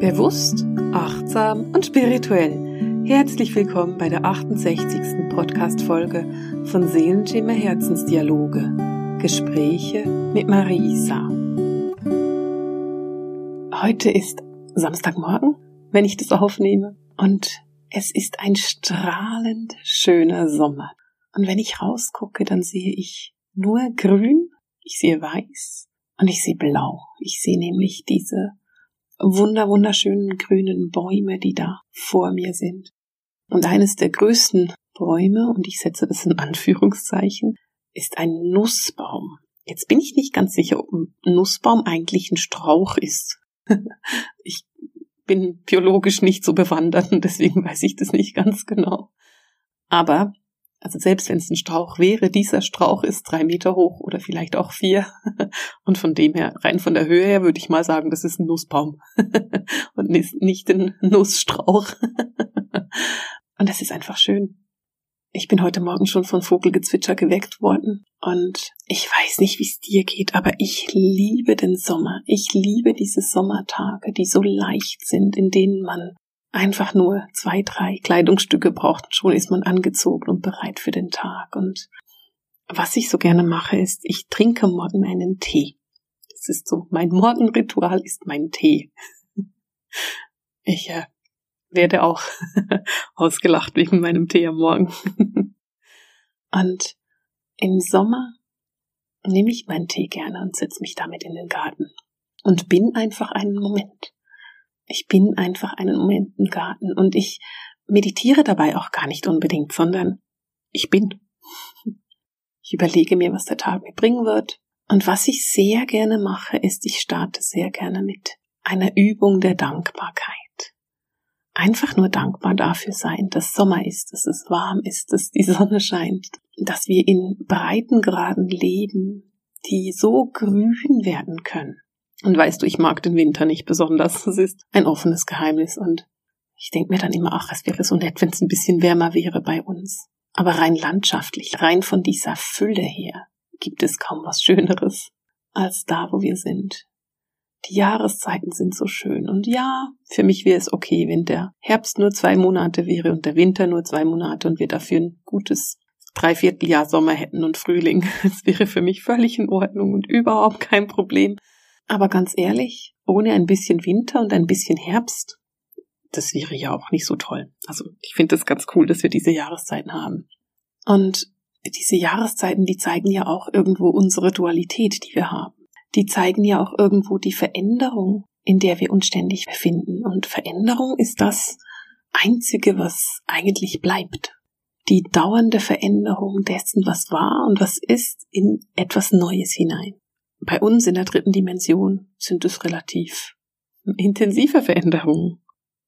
Bewusst, achtsam und spirituell. Herzlich willkommen bei der 68. Podcast-Folge von Seelenschimmer Herzensdialoge. Gespräche mit Marisa. Heute ist Samstagmorgen, wenn ich das aufnehme, und es ist ein strahlend schöner Sommer. Und wenn ich rausgucke, dann sehe ich nur grün, ich sehe weiß und ich sehe blau. Ich sehe nämlich diese wunder wunderschönen grünen Bäume, die da vor mir sind. Und eines der größten Bäume, und ich setze das in Anführungszeichen, ist ein Nussbaum. Jetzt bin ich nicht ganz sicher, ob ein Nussbaum eigentlich ein Strauch ist. ich bin biologisch nicht so bewandert und deswegen weiß ich das nicht ganz genau. Aber also selbst wenn es ein Strauch wäre, dieser Strauch ist drei Meter hoch oder vielleicht auch vier. Und von dem her, rein von der Höhe her, würde ich mal sagen, das ist ein Nussbaum und nicht ein Nussstrauch. Und das ist einfach schön. Ich bin heute Morgen schon von Vogelgezwitscher geweckt worden und ich weiß nicht, wie es dir geht, aber ich liebe den Sommer. Ich liebe diese Sommertage, die so leicht sind, in denen man einfach nur zwei, drei Kleidungsstücke braucht schon ist man angezogen und bereit für den Tag. Und was ich so gerne mache, ist, ich trinke morgen einen Tee. Das ist so, mein Morgenritual ist mein Tee. Ich äh, werde auch ausgelacht wegen meinem Tee am Morgen. Und im Sommer nehme ich meinen Tee gerne und setze mich damit in den Garten und bin einfach einen Moment. Ich bin einfach einen Moment im Garten und ich meditiere dabei auch gar nicht unbedingt, sondern ich bin. Ich überlege mir, was der Tag mir bringen wird. Und was ich sehr gerne mache, ist, ich starte sehr gerne mit einer Übung der Dankbarkeit. Einfach nur dankbar dafür sein, dass Sommer ist, dass es warm ist, dass die Sonne scheint, dass wir in Breitengraden leben, die so grün werden können. Und weißt du, ich mag den Winter nicht besonders. Das ist ein offenes Geheimnis. Und ich denke mir dann immer, ach, es wäre so nett, wenn es ein bisschen wärmer wäre bei uns. Aber rein landschaftlich, rein von dieser Fülle her, gibt es kaum was Schöneres als da, wo wir sind. Die Jahreszeiten sind so schön. Und ja, für mich wäre es okay, wenn der Herbst nur zwei Monate wäre und der Winter nur zwei Monate und wir dafür ein gutes Dreivierteljahr Sommer hätten und Frühling. Das wäre für mich völlig in Ordnung und überhaupt kein Problem. Aber ganz ehrlich, ohne ein bisschen Winter und ein bisschen Herbst, das wäre ja auch nicht so toll. Also ich finde es ganz cool, dass wir diese Jahreszeiten haben. Und diese Jahreszeiten, die zeigen ja auch irgendwo unsere Dualität, die wir haben. Die zeigen ja auch irgendwo die Veränderung, in der wir uns ständig befinden. Und Veränderung ist das Einzige, was eigentlich bleibt. Die dauernde Veränderung dessen, was war und was ist, in etwas Neues hinein. Bei uns in der dritten Dimension sind es relativ intensive Veränderungen.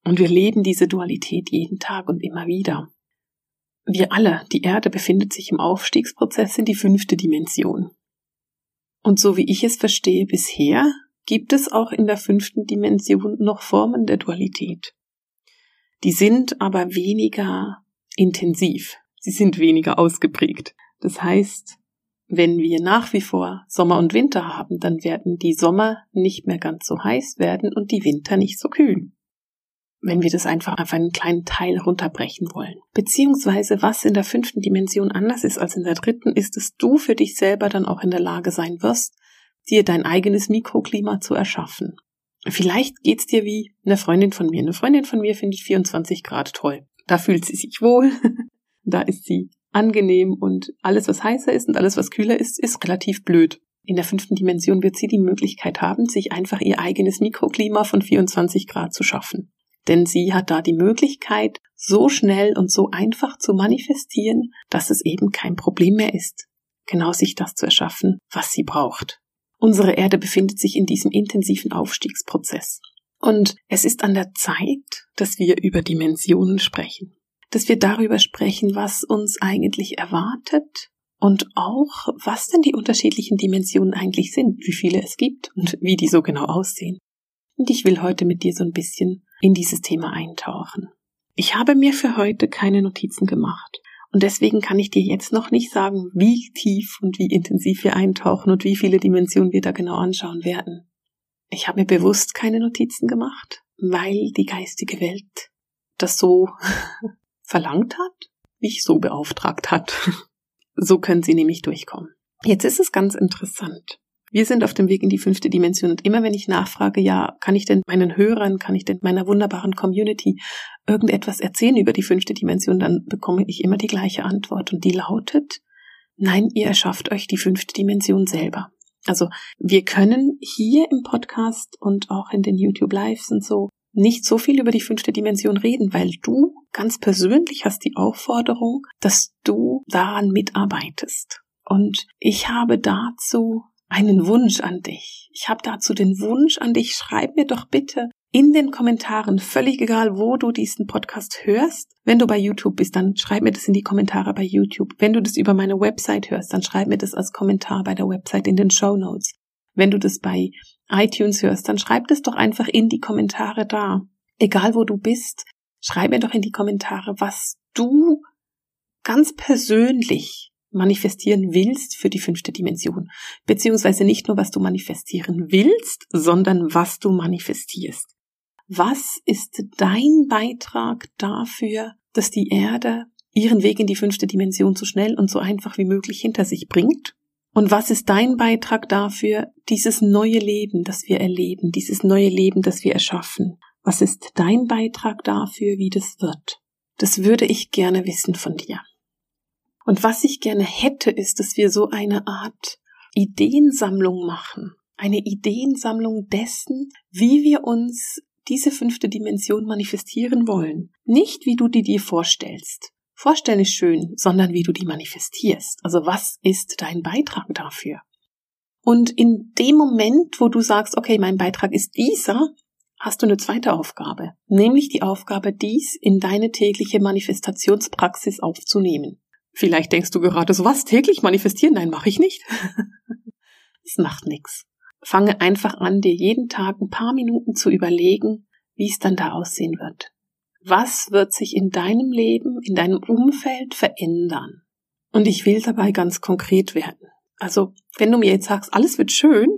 Und wir leben diese Dualität jeden Tag und immer wieder. Wir alle, die Erde befindet sich im Aufstiegsprozess in die fünfte Dimension. Und so wie ich es verstehe bisher, gibt es auch in der fünften Dimension noch Formen der Dualität. Die sind aber weniger intensiv, sie sind weniger ausgeprägt. Das heißt, wenn wir nach wie vor Sommer und Winter haben, dann werden die Sommer nicht mehr ganz so heiß werden und die Winter nicht so kühl. Wenn wir das einfach auf einen kleinen Teil runterbrechen wollen. Beziehungsweise was in der fünften Dimension anders ist als in der dritten, ist, dass du für dich selber dann auch in der Lage sein wirst, dir dein eigenes Mikroklima zu erschaffen. Vielleicht geht's dir wie eine Freundin von mir. Eine Freundin von mir findet 24 Grad toll. Da fühlt sie sich wohl. da ist sie angenehm und alles, was heißer ist und alles, was kühler ist, ist relativ blöd. In der fünften Dimension wird sie die Möglichkeit haben, sich einfach ihr eigenes Mikroklima von 24 Grad zu schaffen. Denn sie hat da die Möglichkeit, so schnell und so einfach zu manifestieren, dass es eben kein Problem mehr ist, genau sich das zu erschaffen, was sie braucht. Unsere Erde befindet sich in diesem intensiven Aufstiegsprozess. Und es ist an der Zeit, dass wir über Dimensionen sprechen dass wir darüber sprechen, was uns eigentlich erwartet und auch, was denn die unterschiedlichen Dimensionen eigentlich sind, wie viele es gibt und wie die so genau aussehen. Und ich will heute mit dir so ein bisschen in dieses Thema eintauchen. Ich habe mir für heute keine Notizen gemacht. Und deswegen kann ich dir jetzt noch nicht sagen, wie tief und wie intensiv wir eintauchen und wie viele Dimensionen wir da genau anschauen werden. Ich habe mir bewusst keine Notizen gemacht, weil die geistige Welt das so verlangt hat, mich so beauftragt hat. So können sie nämlich durchkommen. Jetzt ist es ganz interessant. Wir sind auf dem Weg in die fünfte Dimension und immer wenn ich nachfrage, ja, kann ich denn meinen Hörern, kann ich denn meiner wunderbaren Community irgendetwas erzählen über die fünfte Dimension, dann bekomme ich immer die gleiche Antwort und die lautet, nein, ihr erschafft euch die fünfte Dimension selber. Also wir können hier im Podcast und auch in den YouTube Lives und so nicht so viel über die fünfte Dimension reden, weil du ganz persönlich hast die Aufforderung, dass du daran mitarbeitest. Und ich habe dazu einen Wunsch an dich. Ich habe dazu den Wunsch an dich, schreib mir doch bitte in den Kommentaren, völlig egal, wo du diesen Podcast hörst. Wenn du bei YouTube bist, dann schreib mir das in die Kommentare bei YouTube. Wenn du das über meine Website hörst, dann schreib mir das als Kommentar bei der Website in den Show Notes. Wenn du das bei iTunes hörst, dann schreib das doch einfach in die Kommentare da. Egal wo du bist, schreib mir doch in die Kommentare, was du ganz persönlich manifestieren willst für die fünfte Dimension. Beziehungsweise nicht nur, was du manifestieren willst, sondern was du manifestierst. Was ist dein Beitrag dafür, dass die Erde ihren Weg in die fünfte Dimension so schnell und so einfach wie möglich hinter sich bringt? Und was ist dein Beitrag dafür, dieses neue Leben, das wir erleben, dieses neue Leben, das wir erschaffen? Was ist dein Beitrag dafür, wie das wird? Das würde ich gerne wissen von dir. Und was ich gerne hätte, ist, dass wir so eine Art Ideensammlung machen. Eine Ideensammlung dessen, wie wir uns diese fünfte Dimension manifestieren wollen. Nicht wie du die dir vorstellst. Vorstellen ist schön, sondern wie du die manifestierst. Also was ist dein Beitrag dafür? Und in dem Moment, wo du sagst, okay, mein Beitrag ist dieser, hast du eine zweite Aufgabe, nämlich die Aufgabe, dies in deine tägliche Manifestationspraxis aufzunehmen. Vielleicht denkst du gerade so, was, täglich manifestieren? Nein, mache ich nicht. Es macht nichts. Fange einfach an, dir jeden Tag ein paar Minuten zu überlegen, wie es dann da aussehen wird. Was wird sich in deinem Leben, in deinem Umfeld verändern? Und ich will dabei ganz konkret werden. Also, wenn du mir jetzt sagst, alles wird schön,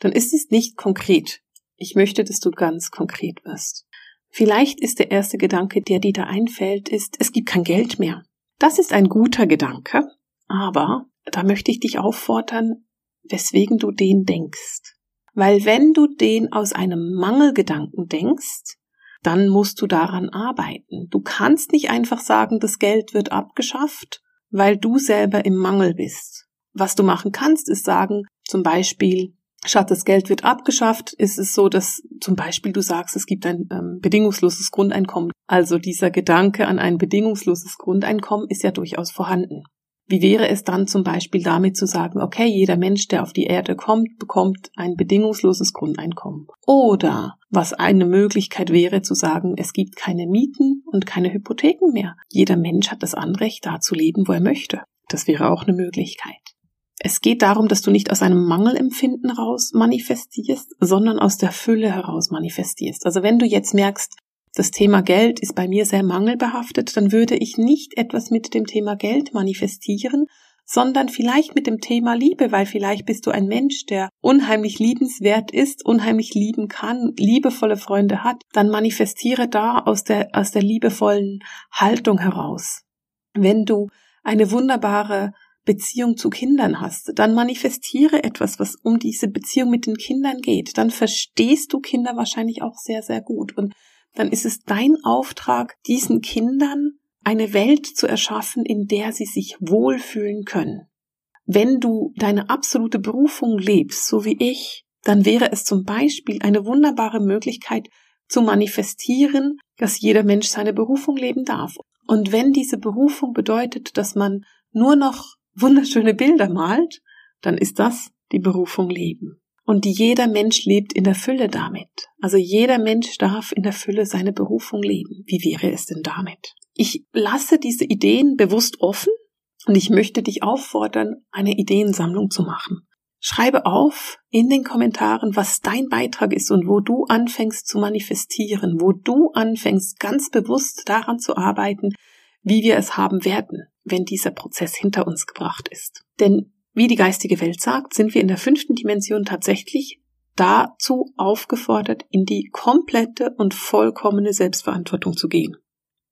dann ist es nicht konkret. Ich möchte, dass du ganz konkret wirst. Vielleicht ist der erste Gedanke, der dir da einfällt, ist, es gibt kein Geld mehr. Das ist ein guter Gedanke, aber da möchte ich dich auffordern, weswegen du den denkst. Weil wenn du den aus einem Mangelgedanken denkst, dann musst du daran arbeiten. Du kannst nicht einfach sagen, das Geld wird abgeschafft, weil du selber im Mangel bist. Was du machen kannst, ist sagen, zum Beispiel, statt das Geld wird abgeschafft, ist es so, dass zum Beispiel du sagst, es gibt ein ähm, bedingungsloses Grundeinkommen. Also dieser Gedanke an ein bedingungsloses Grundeinkommen ist ja durchaus vorhanden. Wie wäre es dann zum Beispiel damit zu sagen, okay, jeder Mensch, der auf die Erde kommt, bekommt ein bedingungsloses Grundeinkommen. Oder was eine Möglichkeit wäre zu sagen, es gibt keine Mieten und keine Hypotheken mehr. Jeder Mensch hat das Anrecht, da zu leben, wo er möchte. Das wäre auch eine Möglichkeit. Es geht darum, dass du nicht aus einem Mangelempfinden raus manifestierst, sondern aus der Fülle heraus manifestierst. Also wenn du jetzt merkst, das Thema Geld ist bei mir sehr mangelbehaftet, dann würde ich nicht etwas mit dem Thema Geld manifestieren, sondern vielleicht mit dem Thema Liebe, weil vielleicht bist du ein Mensch, der unheimlich liebenswert ist, unheimlich lieben kann, liebevolle Freunde hat, dann manifestiere da aus der, aus der liebevollen Haltung heraus. Wenn du eine wunderbare Beziehung zu Kindern hast, dann manifestiere etwas, was um diese Beziehung mit den Kindern geht. Dann verstehst du Kinder wahrscheinlich auch sehr, sehr gut. Und dann ist es dein Auftrag, diesen Kindern eine Welt zu erschaffen, in der sie sich wohlfühlen können. Wenn du deine absolute Berufung lebst, so wie ich, dann wäre es zum Beispiel eine wunderbare Möglichkeit zu manifestieren, dass jeder Mensch seine Berufung leben darf. Und wenn diese Berufung bedeutet, dass man nur noch wunderschöne Bilder malt, dann ist das die Berufung Leben. Und jeder Mensch lebt in der Fülle damit. Also jeder Mensch darf in der Fülle seine Berufung leben. Wie wäre es denn damit? Ich lasse diese Ideen bewusst offen und ich möchte dich auffordern, eine Ideensammlung zu machen. Schreibe auf in den Kommentaren, was dein Beitrag ist und wo du anfängst zu manifestieren, wo du anfängst ganz bewusst daran zu arbeiten, wie wir es haben werden wenn dieser Prozess hinter uns gebracht ist. Denn wie die geistige Welt sagt, sind wir in der fünften Dimension tatsächlich dazu aufgefordert, in die komplette und vollkommene Selbstverantwortung zu gehen.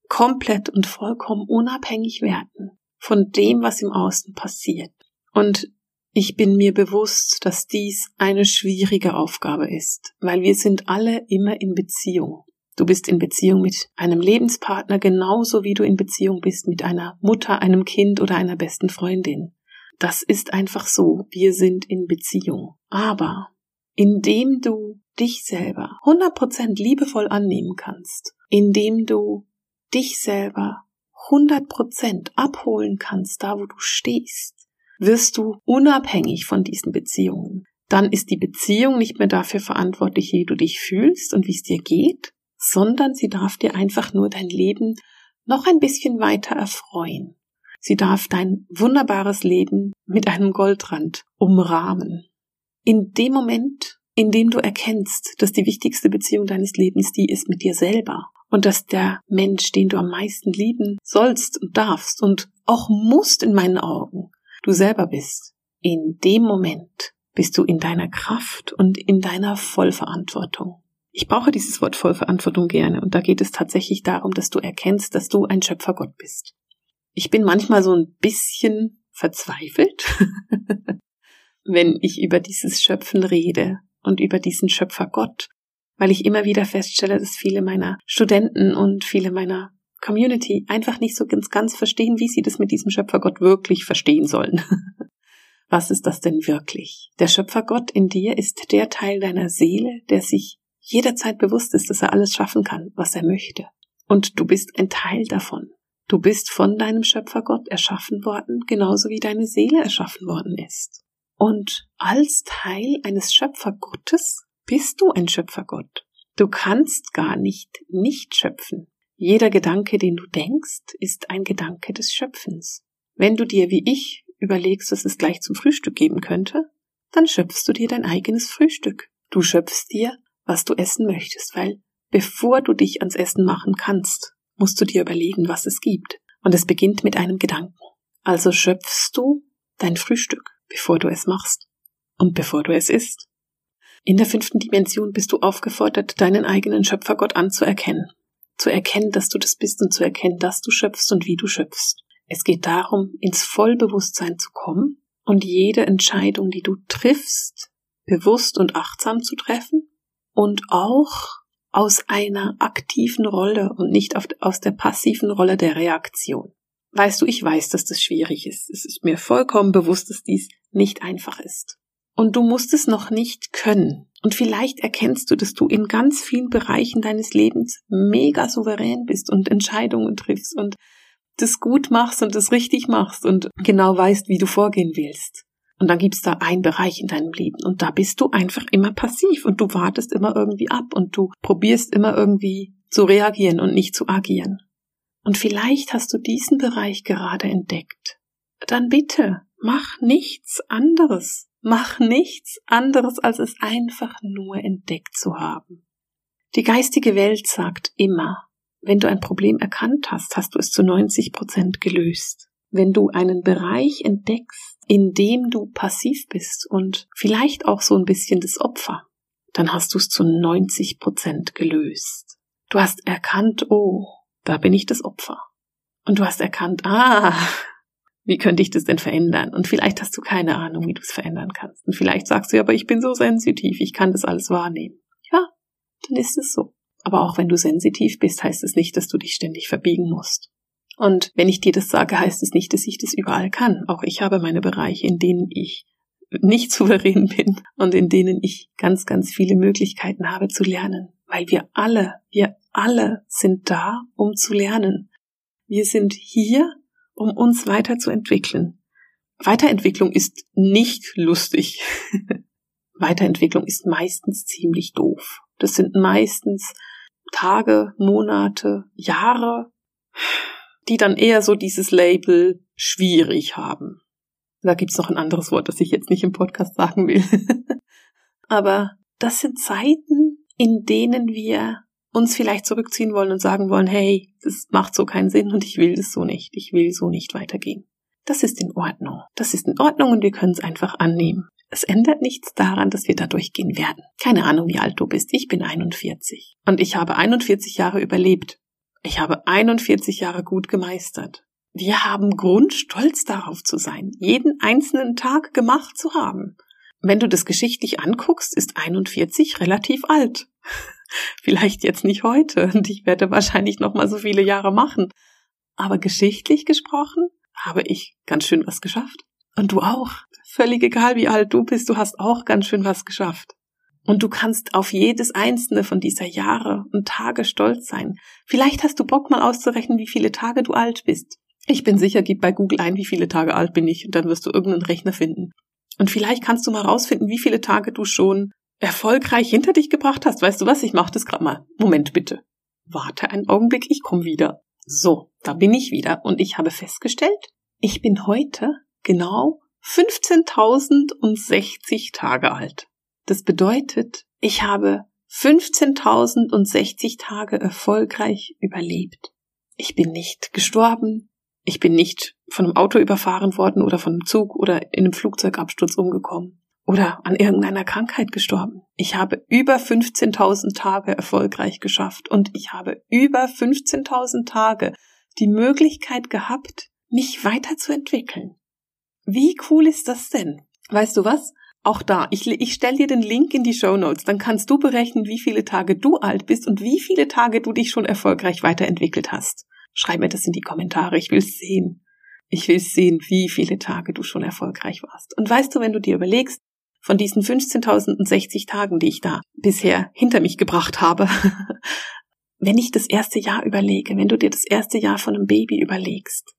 Komplett und vollkommen unabhängig werden von dem, was im Außen passiert. Und ich bin mir bewusst, dass dies eine schwierige Aufgabe ist, weil wir sind alle immer in Beziehung. Du bist in Beziehung mit einem Lebenspartner genauso wie du in Beziehung bist mit einer Mutter, einem Kind oder einer besten Freundin. Das ist einfach so. Wir sind in Beziehung. Aber indem du dich selber 100% liebevoll annehmen kannst, indem du dich selber 100% abholen kannst, da wo du stehst, wirst du unabhängig von diesen Beziehungen. Dann ist die Beziehung nicht mehr dafür verantwortlich, wie du dich fühlst und wie es dir geht, sondern sie darf dir einfach nur dein Leben noch ein bisschen weiter erfreuen. Sie darf dein wunderbares Leben mit einem Goldrand umrahmen. In dem Moment, in dem du erkennst, dass die wichtigste Beziehung deines Lebens die ist mit dir selber und dass der Mensch, den du am meisten lieben sollst und darfst und auch musst in meinen Augen, du selber bist, in dem Moment bist du in deiner Kraft und in deiner Vollverantwortung. Ich brauche dieses Wort Vollverantwortung gerne und da geht es tatsächlich darum, dass du erkennst, dass du ein Schöpfergott bist. Ich bin manchmal so ein bisschen verzweifelt, wenn ich über dieses Schöpfen rede und über diesen Schöpfergott, weil ich immer wieder feststelle, dass viele meiner Studenten und viele meiner Community einfach nicht so ganz, ganz verstehen, wie sie das mit diesem Schöpfergott wirklich verstehen sollen. Was ist das denn wirklich? Der Schöpfergott in dir ist der Teil deiner Seele, der sich jederzeit bewusst ist, dass er alles schaffen kann, was er möchte. Und du bist ein Teil davon. Du bist von deinem Schöpfergott erschaffen worden, genauso wie deine Seele erschaffen worden ist. Und als Teil eines Schöpfergottes bist du ein Schöpfergott. Du kannst gar nicht nicht schöpfen. Jeder Gedanke, den du denkst, ist ein Gedanke des Schöpfens. Wenn du dir wie ich überlegst, was es gleich zum Frühstück geben könnte, dann schöpfst du dir dein eigenes Frühstück. Du schöpfst dir was du essen möchtest, weil bevor du dich ans Essen machen kannst, musst du dir überlegen, was es gibt. Und es beginnt mit einem Gedanken. Also schöpfst du dein Frühstück, bevor du es machst und bevor du es isst. In der fünften Dimension bist du aufgefordert, deinen eigenen Schöpfergott anzuerkennen. Zu erkennen, dass du das bist und zu erkennen, dass du schöpfst und wie du schöpfst. Es geht darum, ins Vollbewusstsein zu kommen und jede Entscheidung, die du triffst, bewusst und achtsam zu treffen und auch aus einer aktiven Rolle und nicht aus der passiven Rolle der Reaktion. Weißt du, ich weiß, dass das schwierig ist. Es ist mir vollkommen bewusst, dass dies nicht einfach ist. Und du musst es noch nicht können. Und vielleicht erkennst du, dass du in ganz vielen Bereichen deines Lebens mega souverän bist und Entscheidungen triffst und das gut machst und das richtig machst und genau weißt, wie du vorgehen willst. Und dann gibt's da einen Bereich in deinem Leben und da bist du einfach immer passiv und du wartest immer irgendwie ab und du probierst immer irgendwie zu reagieren und nicht zu agieren. Und vielleicht hast du diesen Bereich gerade entdeckt. Dann bitte, mach nichts anderes. Mach nichts anderes, als es einfach nur entdeckt zu haben. Die geistige Welt sagt immer, wenn du ein Problem erkannt hast, hast du es zu 90 Prozent gelöst. Wenn du einen Bereich entdeckst, in dem du passiv bist und vielleicht auch so ein bisschen das Opfer, dann hast du es zu 90 Prozent gelöst. Du hast erkannt, oh, da bin ich das Opfer. Und du hast erkannt, ah, wie könnte ich das denn verändern? Und vielleicht hast du keine Ahnung, wie du es verändern kannst. Und vielleicht sagst du, ja, aber ich bin so sensitiv, ich kann das alles wahrnehmen. Ja, dann ist es so. Aber auch wenn du sensitiv bist, heißt es nicht, dass du dich ständig verbiegen musst. Und wenn ich dir das sage, heißt es nicht, dass ich das überall kann. Auch ich habe meine Bereiche, in denen ich nicht souverän bin und in denen ich ganz, ganz viele Möglichkeiten habe zu lernen. Weil wir alle, wir alle sind da, um zu lernen. Wir sind hier, um uns weiterzuentwickeln. Weiterentwicklung ist nicht lustig. Weiterentwicklung ist meistens ziemlich doof. Das sind meistens Tage, Monate, Jahre, die dann eher so dieses Label schwierig haben. Da gibt's noch ein anderes Wort, das ich jetzt nicht im Podcast sagen will. Aber das sind Zeiten, in denen wir uns vielleicht zurückziehen wollen und sagen wollen, hey, das macht so keinen Sinn und ich will das so nicht, ich will so nicht weitergehen. Das ist in Ordnung. Das ist in Ordnung und wir können es einfach annehmen. Es ändert nichts daran, dass wir da durchgehen werden. Keine Ahnung, wie alt du bist. Ich bin 41. Und ich habe 41 Jahre überlebt. Ich habe 41 Jahre gut gemeistert. Wir haben Grund, stolz darauf zu sein, jeden einzelnen Tag gemacht zu haben. Wenn du das geschichtlich anguckst, ist 41 relativ alt. Vielleicht jetzt nicht heute und ich werde wahrscheinlich noch mal so viele Jahre machen. Aber geschichtlich gesprochen habe ich ganz schön was geschafft. Und du auch. Völlig egal, wie alt du bist, du hast auch ganz schön was geschafft. Und du kannst auf jedes einzelne von dieser Jahre und Tage stolz sein. Vielleicht hast du Bock mal auszurechnen, wie viele Tage du alt bist. Ich bin sicher, gib bei Google ein, wie viele Tage alt bin ich, und dann wirst du irgendeinen Rechner finden. Und vielleicht kannst du mal rausfinden, wie viele Tage du schon erfolgreich hinter dich gebracht hast. Weißt du was? Ich mach das gerade mal. Moment bitte. Warte einen Augenblick, ich komme wieder. So, da bin ich wieder und ich habe festgestellt, ich bin heute genau 15.060 Tage alt. Das bedeutet, ich habe 15.060 Tage erfolgreich überlebt. Ich bin nicht gestorben, ich bin nicht von einem Auto überfahren worden oder von einem Zug oder in einem Flugzeugabsturz umgekommen oder an irgendeiner Krankheit gestorben. Ich habe über 15.000 Tage erfolgreich geschafft und ich habe über 15.000 Tage die Möglichkeit gehabt, mich weiterzuentwickeln. Wie cool ist das denn? Weißt du was? Auch da, ich, ich stelle dir den Link in die Show Notes, dann kannst du berechnen, wie viele Tage du alt bist und wie viele Tage du dich schon erfolgreich weiterentwickelt hast. Schreib mir das in die Kommentare, ich will sehen. Ich will sehen, wie viele Tage du schon erfolgreich warst. Und weißt du, wenn du dir überlegst, von diesen 15.060 Tagen, die ich da bisher hinter mich gebracht habe, wenn ich das erste Jahr überlege, wenn du dir das erste Jahr von einem Baby überlegst,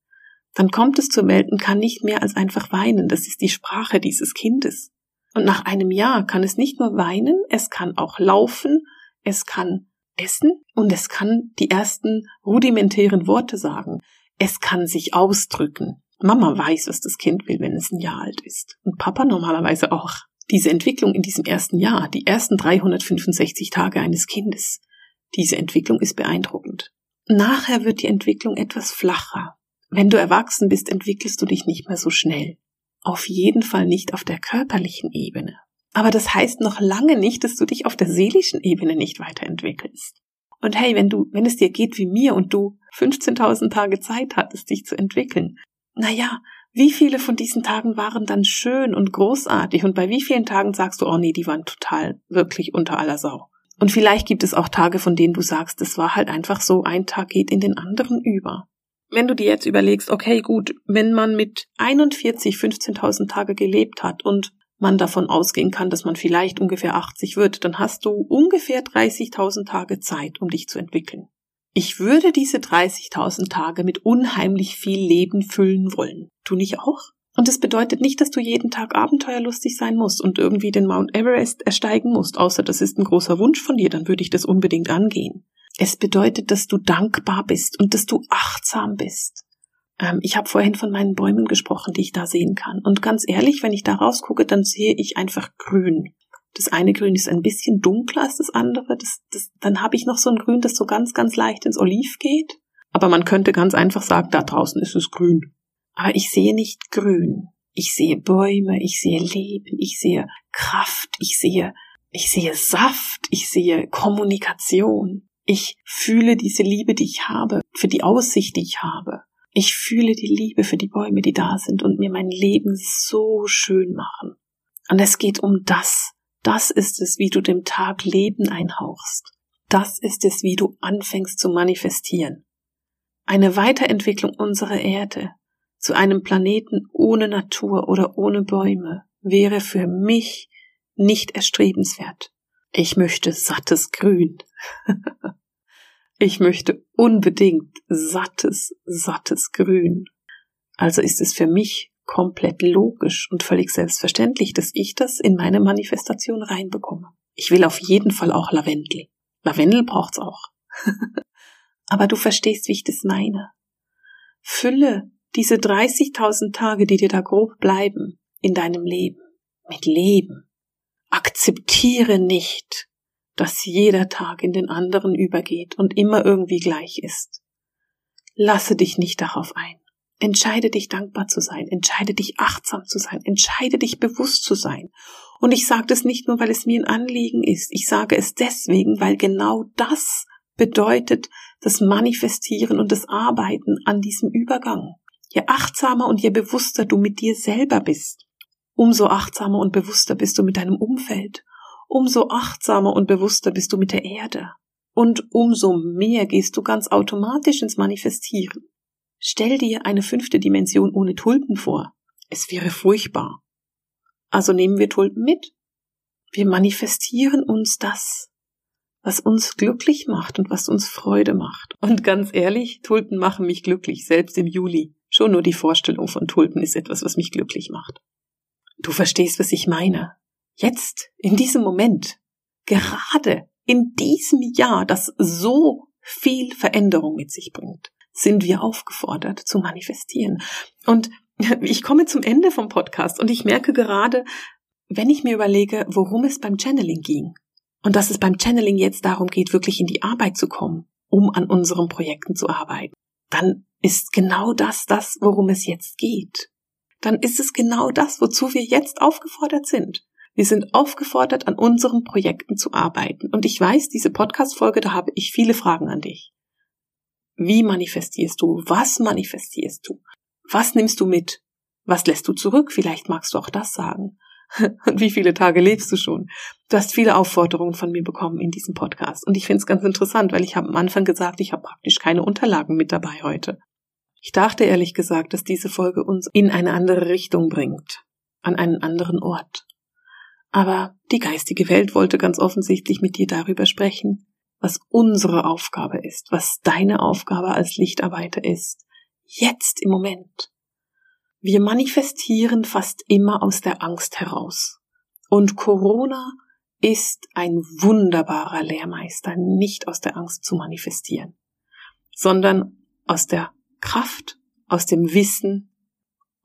dann kommt es zur Welt und kann nicht mehr als einfach weinen. Das ist die Sprache dieses Kindes. Und nach einem Jahr kann es nicht nur weinen, es kann auch laufen, es kann essen und es kann die ersten rudimentären Worte sagen. Es kann sich ausdrücken. Mama weiß, was das Kind will, wenn es ein Jahr alt ist. Und Papa normalerweise auch diese Entwicklung in diesem ersten Jahr, die ersten 365 Tage eines Kindes, diese Entwicklung ist beeindruckend. Nachher wird die Entwicklung etwas flacher. Wenn du erwachsen bist, entwickelst du dich nicht mehr so schnell. Auf jeden Fall nicht auf der körperlichen Ebene. Aber das heißt noch lange nicht, dass du dich auf der seelischen Ebene nicht weiterentwickelst. Und hey, wenn du, wenn es dir geht wie mir und du 15.000 Tage Zeit hattest, dich zu entwickeln, naja, wie viele von diesen Tagen waren dann schön und großartig und bei wie vielen Tagen sagst du, oh nee, die waren total wirklich unter aller Sau. Und vielleicht gibt es auch Tage, von denen du sagst, das war halt einfach so, ein Tag geht in den anderen über. Wenn du dir jetzt überlegst, okay, gut, wenn man mit 41 15.000 Tage gelebt hat und man davon ausgehen kann, dass man vielleicht ungefähr 80 wird, dann hast du ungefähr 30.000 Tage Zeit, um dich zu entwickeln. Ich würde diese 30.000 Tage mit unheimlich viel Leben füllen wollen. Du nicht auch? Und es bedeutet nicht, dass du jeden Tag abenteuerlustig sein musst und irgendwie den Mount Everest ersteigen musst, außer das ist ein großer Wunsch von dir, dann würde ich das unbedingt angehen. Es bedeutet, dass du dankbar bist und dass du achtsam bist. Ähm, ich habe vorhin von meinen Bäumen gesprochen, die ich da sehen kann. Und ganz ehrlich, wenn ich da rausgucke, dann sehe ich einfach grün. Das eine Grün ist ein bisschen dunkler als das andere. Das, das, dann habe ich noch so ein Grün, das so ganz, ganz leicht ins Oliv geht. Aber man könnte ganz einfach sagen, da draußen ist es grün. Aber ich sehe nicht grün. Ich sehe Bäume, ich sehe Leben, ich sehe Kraft, ich sehe, ich sehe Saft, ich sehe Kommunikation. Ich fühle diese Liebe, die ich habe, für die Aussicht, die ich habe. Ich fühle die Liebe für die Bäume, die da sind und mir mein Leben so schön machen. Und es geht um das, das ist es, wie du dem Tag Leben einhauchst. Das ist es, wie du anfängst zu manifestieren. Eine Weiterentwicklung unserer Erde zu einem Planeten ohne Natur oder ohne Bäume wäre für mich nicht erstrebenswert. Ich möchte sattes Grün. Ich möchte unbedingt sattes, sattes Grün. Also ist es für mich komplett logisch und völlig selbstverständlich, dass ich das in meine Manifestation reinbekomme. Ich will auf jeden Fall auch Lavendel. Lavendel braucht's auch. Aber du verstehst, wie ich das meine. Fülle diese 30.000 Tage, die dir da grob bleiben, in deinem Leben, mit Leben. Akzeptiere nicht, dass jeder Tag in den anderen übergeht und immer irgendwie gleich ist. Lasse dich nicht darauf ein. Entscheide dich dankbar zu sein, entscheide dich achtsam zu sein, entscheide dich bewusst zu sein. Und ich sage das nicht nur, weil es mir ein Anliegen ist, ich sage es deswegen, weil genau das bedeutet das Manifestieren und das Arbeiten an diesem Übergang. Je achtsamer und je bewusster du mit dir selber bist, umso achtsamer und bewusster bist du mit deinem Umfeld, umso achtsamer und bewusster bist du mit der Erde. Und umso mehr gehst du ganz automatisch ins Manifestieren. Stell dir eine fünfte Dimension ohne Tulpen vor. Es wäre furchtbar. Also nehmen wir Tulpen mit. Wir manifestieren uns das, was uns glücklich macht und was uns Freude macht. Und ganz ehrlich, Tulpen machen mich glücklich, selbst im Juli. Schon nur die Vorstellung von Tulpen ist etwas, was mich glücklich macht. Du verstehst, was ich meine. Jetzt, in diesem Moment, gerade in diesem Jahr, das so viel Veränderung mit sich bringt sind wir aufgefordert zu manifestieren. Und ich komme zum Ende vom Podcast und ich merke gerade, wenn ich mir überlege, worum es beim Channeling ging und dass es beim Channeling jetzt darum geht, wirklich in die Arbeit zu kommen, um an unseren Projekten zu arbeiten, dann ist genau das das, worum es jetzt geht. Dann ist es genau das, wozu wir jetzt aufgefordert sind. Wir sind aufgefordert, an unseren Projekten zu arbeiten. Und ich weiß, diese Podcast-Folge, da habe ich viele Fragen an dich. Wie manifestierst du? Was manifestierst du? Was nimmst du mit? Was lässt du zurück? Vielleicht magst du auch das sagen. Und wie viele Tage lebst du schon? Du hast viele Aufforderungen von mir bekommen in diesem Podcast. Und ich finde es ganz interessant, weil ich habe am Anfang gesagt, ich habe praktisch keine Unterlagen mit dabei heute. Ich dachte ehrlich gesagt, dass diese Folge uns in eine andere Richtung bringt, an einen anderen Ort. Aber die geistige Welt wollte ganz offensichtlich mit dir darüber sprechen, was unsere Aufgabe ist, was deine Aufgabe als Lichtarbeiter ist, jetzt im Moment. Wir manifestieren fast immer aus der Angst heraus. Und Corona ist ein wunderbarer Lehrmeister, nicht aus der Angst zu manifestieren, sondern aus der Kraft, aus dem Wissen,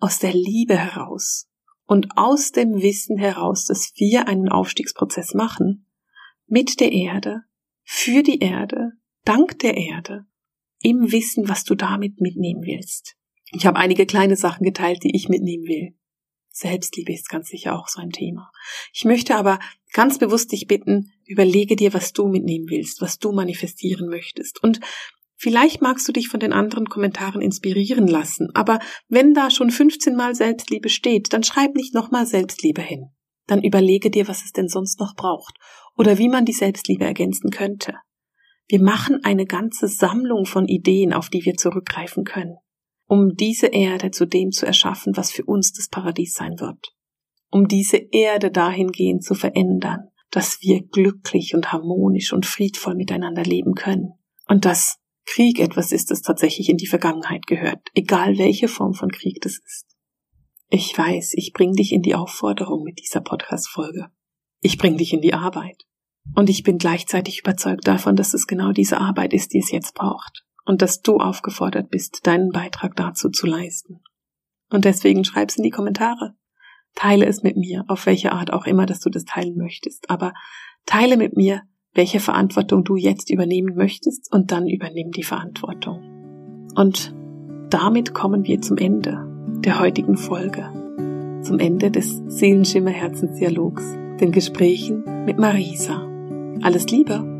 aus der Liebe heraus und aus dem Wissen heraus, dass wir einen Aufstiegsprozess machen mit der Erde, für die Erde, dank der Erde, im Wissen, was du damit mitnehmen willst. Ich habe einige kleine Sachen geteilt, die ich mitnehmen will. Selbstliebe ist ganz sicher auch so ein Thema. Ich möchte aber ganz bewusst dich bitten, überlege dir, was du mitnehmen willst, was du manifestieren möchtest. Und vielleicht magst du dich von den anderen Kommentaren inspirieren lassen, aber wenn da schon 15 Mal Selbstliebe steht, dann schreib nicht nochmal Selbstliebe hin. Dann überlege dir, was es denn sonst noch braucht oder wie man die Selbstliebe ergänzen könnte. Wir machen eine ganze Sammlung von Ideen, auf die wir zurückgreifen können, um diese Erde zu dem zu erschaffen, was für uns das Paradies sein wird, um diese Erde dahingehend zu verändern, dass wir glücklich und harmonisch und friedvoll miteinander leben können und dass Krieg etwas ist, das tatsächlich in die Vergangenheit gehört, egal welche Form von Krieg das ist. Ich weiß, ich bring dich in die Aufforderung mit dieser Podcast-Folge. Ich bring dich in die Arbeit. Und ich bin gleichzeitig überzeugt davon, dass es genau diese Arbeit ist, die es jetzt braucht. Und dass du aufgefordert bist, deinen Beitrag dazu zu leisten. Und deswegen schreib's in die Kommentare. Teile es mit mir, auf welche Art auch immer, dass du das teilen möchtest. Aber teile mit mir, welche Verantwortung du jetzt übernehmen möchtest und dann übernimm die Verantwortung. Und damit kommen wir zum Ende der heutigen Folge, zum Ende des Seelenschimmer Herzensdialogs den Gesprächen mit Marisa. Alles Liebe!